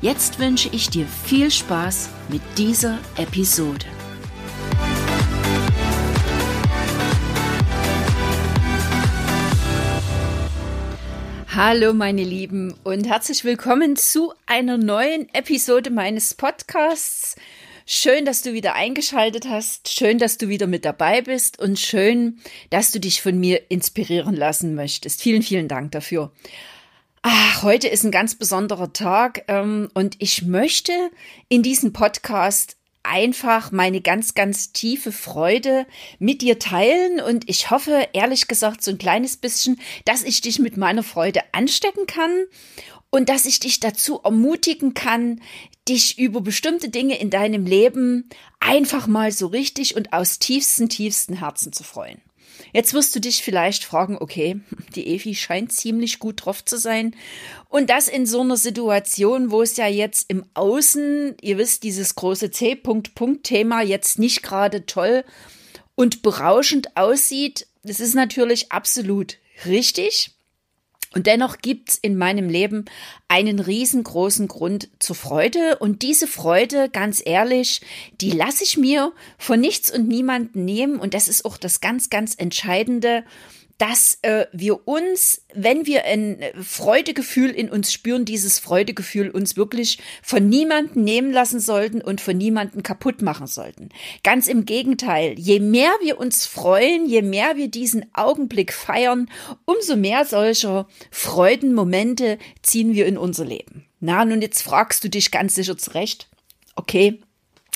Jetzt wünsche ich dir viel Spaß mit dieser Episode. Hallo meine Lieben und herzlich willkommen zu einer neuen Episode meines Podcasts. Schön, dass du wieder eingeschaltet hast, schön, dass du wieder mit dabei bist und schön, dass du dich von mir inspirieren lassen möchtest. Vielen, vielen Dank dafür. Ach, heute ist ein ganz besonderer Tag ähm, und ich möchte in diesem Podcast einfach meine ganz, ganz tiefe Freude mit dir teilen und ich hoffe, ehrlich gesagt, so ein kleines bisschen, dass ich dich mit meiner Freude anstecken kann und dass ich dich dazu ermutigen kann, dich über bestimmte Dinge in deinem Leben einfach mal so richtig und aus tiefsten, tiefsten Herzen zu freuen. Jetzt wirst du dich vielleicht fragen, okay, die Evi scheint ziemlich gut drauf zu sein. Und das in so einer Situation, wo es ja jetzt im Außen, ihr wisst, dieses große C-Punkt-Punkt-Thema jetzt nicht gerade toll und berauschend aussieht. Das ist natürlich absolut richtig. Und dennoch gibt's in meinem Leben einen riesengroßen Grund zur Freude. Und diese Freude, ganz ehrlich, die lasse ich mir von nichts und niemanden nehmen. Und das ist auch das ganz, ganz Entscheidende dass äh, wir uns, wenn wir ein Freudegefühl in uns spüren, dieses Freudegefühl uns wirklich von niemanden nehmen lassen sollten und von niemanden kaputt machen sollten. Ganz im Gegenteil, je mehr wir uns freuen, je mehr wir diesen Augenblick feiern, umso mehr solcher Freudenmomente ziehen wir in unser Leben. Na, nun jetzt fragst du dich ganz sicher zurecht, okay,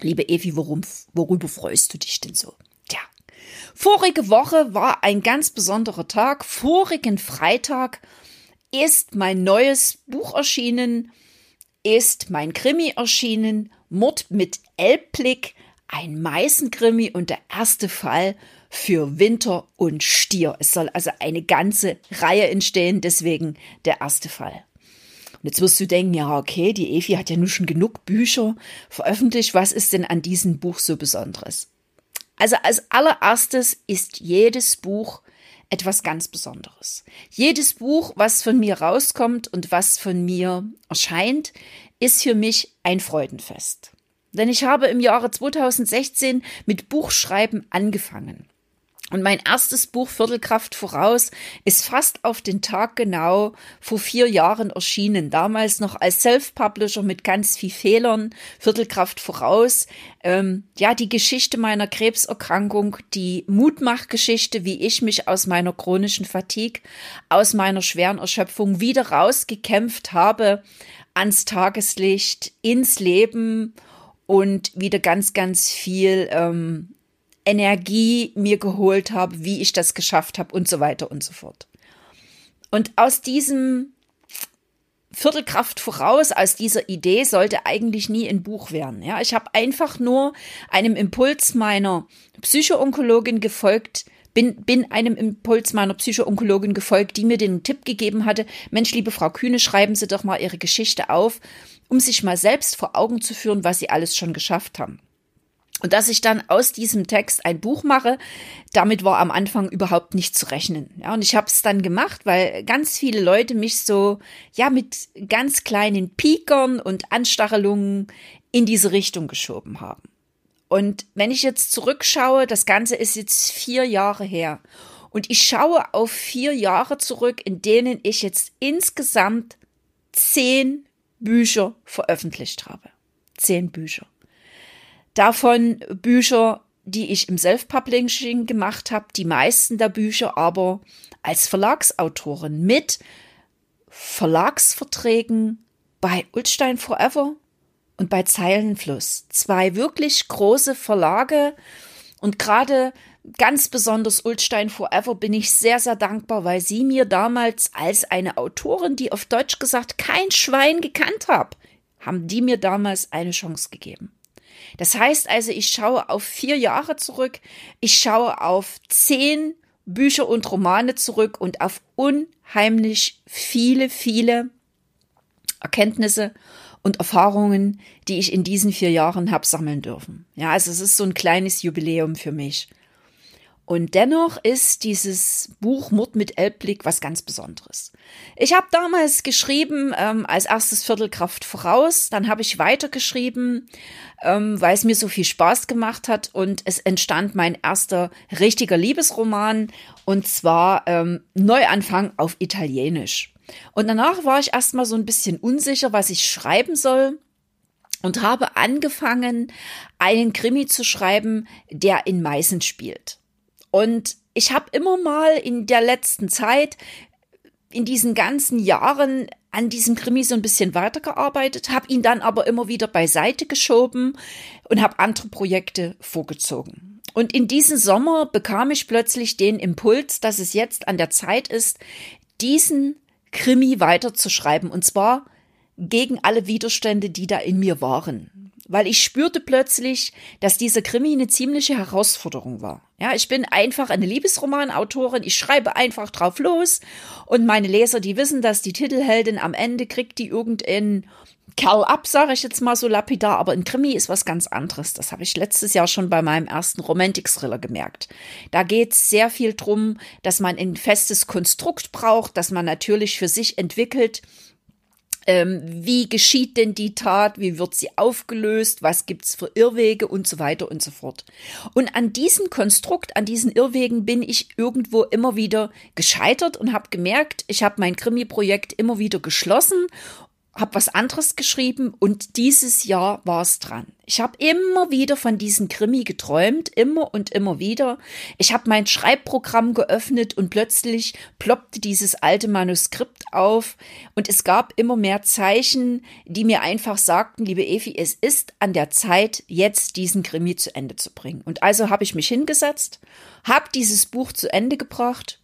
liebe Evi, worum, worüber freust du dich denn so? Vorige Woche war ein ganz besonderer Tag. Vorigen Freitag ist mein neues Buch erschienen, ist mein Krimi erschienen, Mord mit Elbblick, ein Meißenkrimi und der erste Fall für Winter und Stier. Es soll also eine ganze Reihe entstehen, deswegen der erste Fall. Und jetzt wirst du denken, ja, okay, die Evi hat ja nur schon genug Bücher veröffentlicht. Was ist denn an diesem Buch so Besonderes? Also als allererstes ist jedes Buch etwas ganz Besonderes. Jedes Buch, was von mir rauskommt und was von mir erscheint, ist für mich ein Freudenfest. Denn ich habe im Jahre 2016 mit Buchschreiben angefangen. Und mein erstes Buch Viertelkraft voraus ist fast auf den Tag genau vor vier Jahren erschienen. Damals noch als Self-Publisher mit ganz viel Fehlern. Viertelkraft voraus. Ähm, ja, die Geschichte meiner Krebserkrankung, die Mutmachgeschichte, wie ich mich aus meiner chronischen Fatigue, aus meiner schweren Erschöpfung wieder rausgekämpft habe ans Tageslicht, ins Leben und wieder ganz, ganz viel ähm, Energie mir geholt habe, wie ich das geschafft habe und so weiter und so fort. Und aus diesem Viertelkraft voraus, aus dieser Idee sollte eigentlich nie ein Buch werden. Ja, ich habe einfach nur einem Impuls meiner Psychoonkologin gefolgt, bin, bin einem Impuls meiner Psychoonkologin gefolgt, die mir den Tipp gegeben hatte, Mensch, liebe Frau Kühne, schreiben Sie doch mal Ihre Geschichte auf, um sich mal selbst vor Augen zu führen, was Sie alles schon geschafft haben. Und dass ich dann aus diesem Text ein Buch mache, damit war am Anfang überhaupt nicht zu rechnen. Ja, und ich habe es dann gemacht, weil ganz viele Leute mich so, ja, mit ganz kleinen Piekern und Anstachelungen in diese Richtung geschoben haben. Und wenn ich jetzt zurückschaue, das Ganze ist jetzt vier Jahre her. Und ich schaue auf vier Jahre zurück, in denen ich jetzt insgesamt zehn Bücher veröffentlicht habe. Zehn Bücher. Davon Bücher, die ich im Self-Publishing gemacht habe, die meisten der Bücher aber als Verlagsautorin mit Verlagsverträgen bei Ulstein Forever und bei Zeilenfluss. Zwei wirklich große Verlage und gerade ganz besonders Ulstein Forever bin ich sehr, sehr dankbar, weil sie mir damals als eine Autorin, die auf Deutsch gesagt kein Schwein gekannt habe, haben die mir damals eine Chance gegeben. Das heißt also, ich schaue auf vier Jahre zurück, ich schaue auf zehn Bücher und Romane zurück und auf unheimlich viele, viele Erkenntnisse und Erfahrungen, die ich in diesen vier Jahren habe sammeln dürfen. Ja, also es ist so ein kleines Jubiläum für mich. Und dennoch ist dieses Buch Mord mit Elbblick was ganz Besonderes. Ich habe damals geschrieben ähm, als erstes Viertelkraft voraus, dann habe ich weitergeschrieben, ähm, weil es mir so viel Spaß gemacht hat und es entstand mein erster richtiger Liebesroman und zwar ähm, Neuanfang auf Italienisch. Und danach war ich erstmal so ein bisschen unsicher, was ich schreiben soll und habe angefangen, einen Krimi zu schreiben, der in Meißen spielt. Und ich habe immer mal in der letzten Zeit, in diesen ganzen Jahren an diesem Krimi so ein bisschen weitergearbeitet, habe ihn dann aber immer wieder beiseite geschoben und habe andere Projekte vorgezogen. Und in diesem Sommer bekam ich plötzlich den Impuls, dass es jetzt an der Zeit ist, diesen Krimi weiterzuschreiben. Und zwar gegen alle Widerstände, die da in mir waren weil ich spürte plötzlich, dass dieser Krimi eine ziemliche Herausforderung war. Ja, ich bin einfach eine Liebesromanautorin, ich schreibe einfach drauf los und meine Leser, die wissen, dass die Titelheldin am Ende kriegt die irgendeinen Kerl ab, sage ich jetzt mal so lapidar, aber ein Krimi ist was ganz anderes. Das habe ich letztes Jahr schon bei meinem ersten Romantik-Thriller gemerkt. Da geht es sehr viel drum, dass man ein festes Konstrukt braucht, dass man natürlich für sich entwickelt, ähm, wie geschieht denn die Tat? Wie wird sie aufgelöst? Was gibt's für Irrwege und so weiter und so fort. Und an diesem Konstrukt, an diesen Irrwegen bin ich irgendwo immer wieder gescheitert und habe gemerkt, ich habe mein Krimi-Projekt immer wieder geschlossen habe was anderes geschrieben und dieses Jahr war es dran. Ich habe immer wieder von diesem Krimi geträumt, immer und immer wieder. Ich habe mein Schreibprogramm geöffnet und plötzlich ploppte dieses alte Manuskript auf und es gab immer mehr Zeichen, die mir einfach sagten, liebe Evi, es ist an der Zeit, jetzt diesen Krimi zu Ende zu bringen. Und also habe ich mich hingesetzt, habe dieses Buch zu Ende gebracht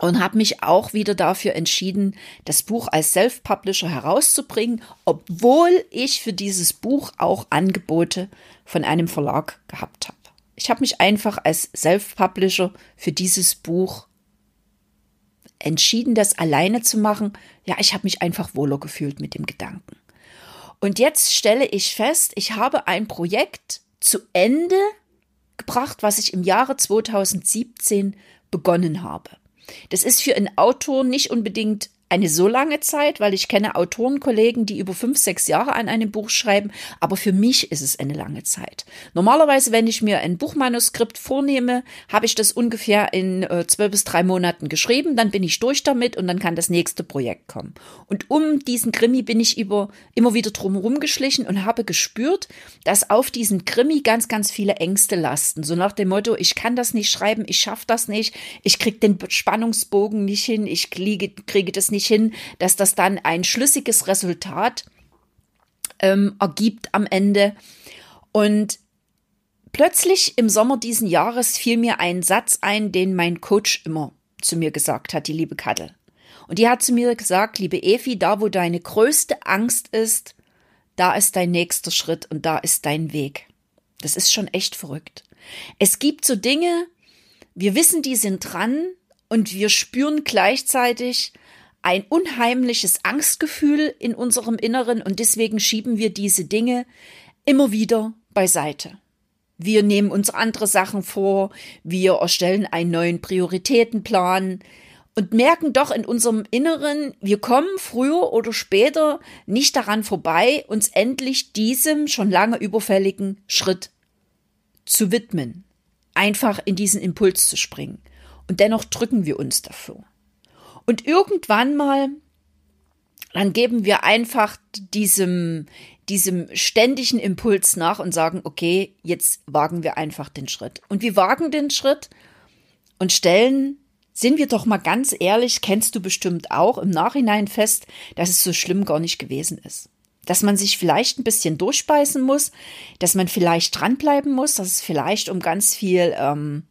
und habe mich auch wieder dafür entschieden, das Buch als Self-Publisher herauszubringen, obwohl ich für dieses Buch auch Angebote von einem Verlag gehabt habe. Ich habe mich einfach als Self-Publisher für dieses Buch entschieden, das alleine zu machen. Ja, ich habe mich einfach wohler gefühlt mit dem Gedanken. Und jetzt stelle ich fest, ich habe ein Projekt zu Ende gebracht, was ich im Jahre 2017 begonnen habe. Das ist für einen Autor nicht unbedingt eine so lange Zeit, weil ich kenne Autorenkollegen, die über fünf, sechs Jahre an einem Buch schreiben, aber für mich ist es eine lange Zeit. Normalerweise, wenn ich mir ein Buchmanuskript vornehme, habe ich das ungefähr in äh, zwölf bis drei Monaten geschrieben, dann bin ich durch damit und dann kann das nächste Projekt kommen. Und um diesen Krimi bin ich über, immer wieder drumherum geschlichen und habe gespürt, dass auf diesen Krimi ganz, ganz viele Ängste lasten. So nach dem Motto, ich kann das nicht schreiben, ich schaffe das nicht, ich kriege den Spannungsbogen nicht hin, ich kriege, kriege das nicht nicht hin, dass das dann ein schlüssiges Resultat ähm, ergibt am Ende. Und plötzlich im Sommer diesen Jahres fiel mir ein Satz ein, den mein Coach immer zu mir gesagt hat, die liebe Kattel. Und die hat zu mir gesagt, liebe Evi, da wo deine größte Angst ist, da ist dein nächster Schritt und da ist dein Weg. Das ist schon echt verrückt. Es gibt so Dinge, wir wissen, die sind dran und wir spüren gleichzeitig, ein unheimliches Angstgefühl in unserem Inneren und deswegen schieben wir diese Dinge immer wieder beiseite. Wir nehmen uns andere Sachen vor, wir erstellen einen neuen Prioritätenplan und merken doch in unserem Inneren, wir kommen früher oder später nicht daran vorbei, uns endlich diesem schon lange überfälligen Schritt zu widmen, einfach in diesen Impuls zu springen. Und dennoch drücken wir uns dafür. Und irgendwann mal, dann geben wir einfach diesem, diesem ständigen Impuls nach und sagen, okay, jetzt wagen wir einfach den Schritt. Und wir wagen den Schritt und stellen, sind wir doch mal ganz ehrlich, kennst du bestimmt auch im Nachhinein fest, dass es so schlimm gar nicht gewesen ist. Dass man sich vielleicht ein bisschen durchbeißen muss, dass man vielleicht dranbleiben muss, dass es vielleicht um ganz viel ähm,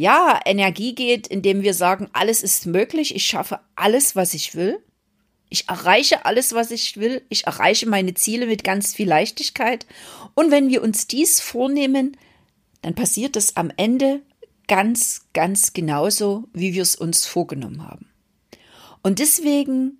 ja, Energie geht, indem wir sagen, alles ist möglich, ich schaffe alles, was ich will. Ich erreiche alles, was ich will. Ich erreiche meine Ziele mit ganz viel Leichtigkeit. Und wenn wir uns dies vornehmen, dann passiert es am Ende ganz, ganz genauso, wie wir es uns vorgenommen haben. Und deswegen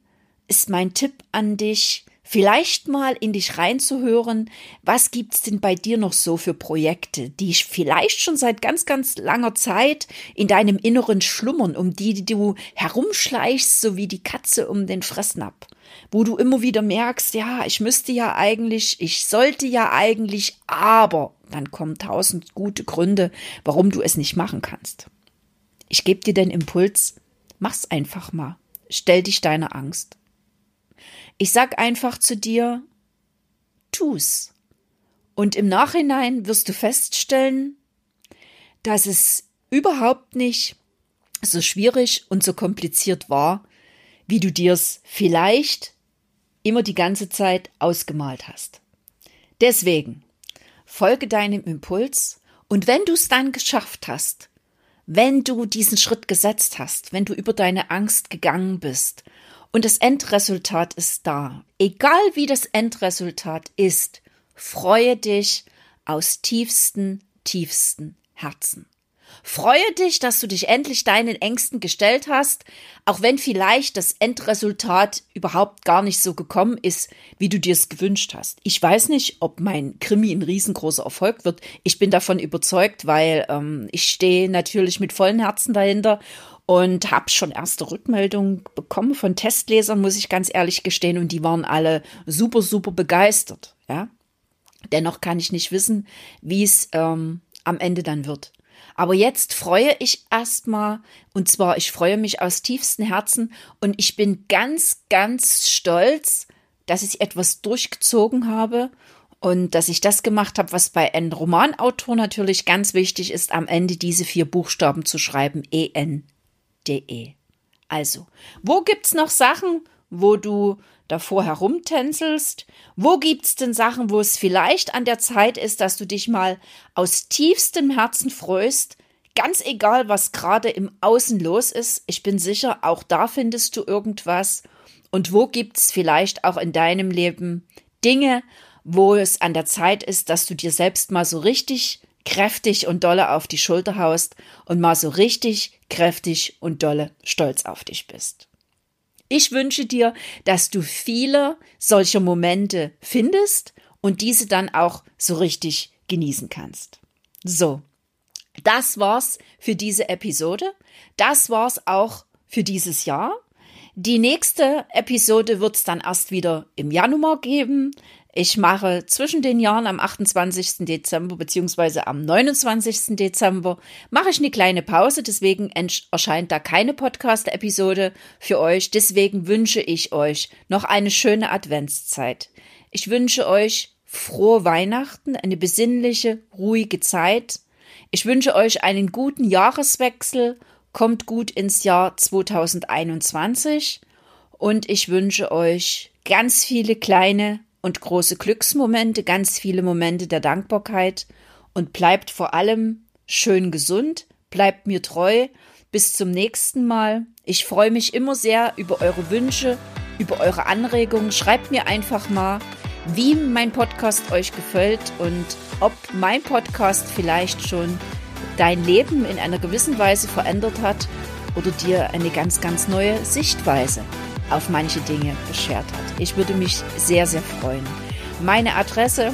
ist mein Tipp an dich, vielleicht mal in dich reinzuhören, was gibt's denn bei dir noch so für Projekte, die vielleicht schon seit ganz, ganz langer Zeit in deinem Inneren schlummern, um die, du herumschleichst, so wie die Katze um den Fressnapf, wo du immer wieder merkst, ja, ich müsste ja eigentlich, ich sollte ja eigentlich, aber dann kommen tausend gute Gründe, warum du es nicht machen kannst. Ich gebe dir den Impuls, mach's einfach mal. Stell dich deiner Angst. Ich sag einfach zu dir, tu's. Und im Nachhinein wirst du feststellen, dass es überhaupt nicht so schwierig und so kompliziert war, wie du dir's vielleicht immer die ganze Zeit ausgemalt hast. Deswegen folge deinem Impuls und wenn du es dann geschafft hast, wenn du diesen Schritt gesetzt hast, wenn du über deine Angst gegangen bist und das Endresultat ist da. Egal wie das Endresultat ist, freue dich aus tiefsten, tiefsten Herzen. Freue dich, dass du dich endlich deinen Ängsten gestellt hast, auch wenn vielleicht das Endresultat überhaupt gar nicht so gekommen ist, wie du dir es gewünscht hast. Ich weiß nicht, ob mein Krimi ein riesengroßer Erfolg wird. Ich bin davon überzeugt, weil ähm, ich stehe natürlich mit vollen Herzen dahinter und habe schon erste Rückmeldungen bekommen von Testlesern, muss ich ganz ehrlich gestehen, und die waren alle super, super begeistert. Ja, dennoch kann ich nicht wissen, wie es ähm, am Ende dann wird. Aber jetzt freue ich erstmal, und zwar ich freue mich aus tiefstem Herzen und ich bin ganz, ganz stolz, dass ich etwas durchgezogen habe und dass ich das gemacht habe, was bei einem Romanautor natürlich ganz wichtig ist, am Ende diese vier Buchstaben zu schreiben, EN www.ftf.de. Also, wo gibt's noch Sachen, wo du davor herumtänzelst? Wo gibt's denn Sachen, wo es vielleicht an der Zeit ist, dass du dich mal aus tiefstem Herzen freust? Ganz egal, was gerade im Außen los ist, ich bin sicher, auch da findest du irgendwas. Und wo gibt's vielleicht auch in deinem Leben Dinge, wo es an der Zeit ist, dass du dir selbst mal so richtig kräftig und dolle auf die Schulter haust und mal so richtig kräftig und dolle stolz auf dich bist. Ich wünsche dir, dass du viele solcher Momente findest und diese dann auch so richtig genießen kannst. So, das war's für diese Episode. Das war's auch für dieses Jahr. Die nächste Episode wird's dann erst wieder im Januar geben. Ich mache zwischen den Jahren am 28. Dezember beziehungsweise am 29. Dezember mache ich eine kleine Pause, deswegen erscheint da keine Podcast-Episode für euch. Deswegen wünsche ich euch noch eine schöne Adventszeit. Ich wünsche euch frohe Weihnachten, eine besinnliche, ruhige Zeit. Ich wünsche euch einen guten Jahreswechsel, kommt gut ins Jahr 2021 und ich wünsche euch ganz viele kleine und große Glücksmomente, ganz viele Momente der Dankbarkeit und bleibt vor allem schön gesund, bleibt mir treu. Bis zum nächsten Mal. Ich freue mich immer sehr über eure Wünsche, über eure Anregungen. Schreibt mir einfach mal, wie mein Podcast euch gefällt und ob mein Podcast vielleicht schon dein Leben in einer gewissen Weise verändert hat oder dir eine ganz, ganz neue Sichtweise auf manche Dinge beschert hat. Ich würde mich sehr, sehr freuen. Meine Adresse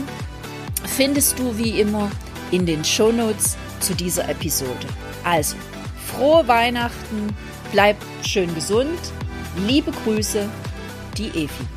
findest du wie immer in den Shownotes zu dieser Episode. Also, frohe Weihnachten, bleib schön gesund, liebe Grüße, die Evi.